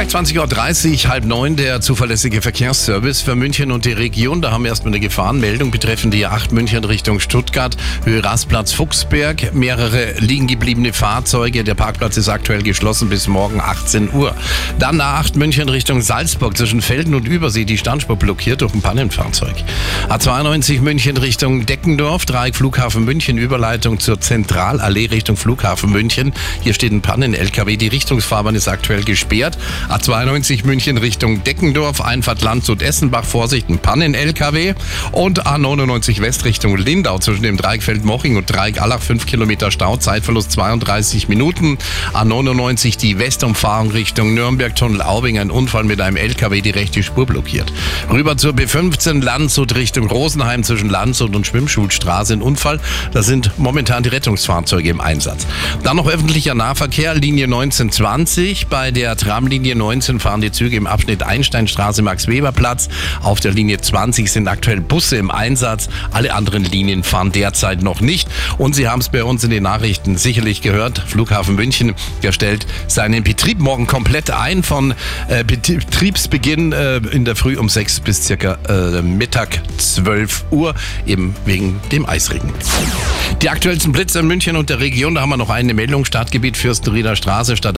Gleich 20.30 Uhr, halb neun, der zuverlässige Verkehrsservice für München und die Region. Da haben wir erstmal eine Gefahrenmeldung betreffend die A8 München Richtung Stuttgart, Höhe Rastplatz Fuchsberg. Mehrere liegen gebliebene Fahrzeuge. Der Parkplatz ist aktuell geschlossen bis morgen 18 Uhr. Dann A8 München Richtung Salzburg zwischen Felden und Übersee, die Standspur blockiert durch ein Pannenfahrzeug. A92 München Richtung Deckendorf, Dreieck Flughafen München, Überleitung zur Zentralallee Richtung Flughafen München. Hier steht ein Pannen-LKW. Die Richtungsfahrbahn ist aktuell gesperrt. A92 München Richtung Deckendorf, Einfahrt Landshut Essenbach, Vorsicht, ein Pannen-LKW. Und A99 West Richtung Lindau zwischen dem Dreieckfeld Moching und Dreieck Allach 5 Kilometer Stau, Zeitverlust 32 Minuten. A99 die Westumfahrung Richtung Nürnberg, Tunnel Aubing, ein Unfall mit einem LKW, die rechte Spur blockiert. Rüber zur B15 Landshut Richtung Rosenheim zwischen Landshut und Schwimmschulstraße, ein Unfall. Da sind momentan die Rettungsfahrzeuge im Einsatz. Dann noch öffentlicher Nahverkehr, Linie 1920 bei der Tramlinie 19 fahren die Züge im Abschnitt Einsteinstraße, Max-Weber-Platz. Auf der Linie 20 sind aktuell Busse im Einsatz. Alle anderen Linien fahren derzeit noch nicht. Und Sie haben es bei uns in den Nachrichten sicherlich gehört. Flughafen München, der stellt seinen Betrieb morgen komplett ein von äh, Betriebsbeginn äh, in der Früh um 6 bis circa äh, Mittag 12 Uhr, eben wegen dem Eisregen. Die aktuellsten Blitze in München und der Region, da haben wir noch eine Meldung. Stadtgebiet Fürstenrieder Straße, Stadt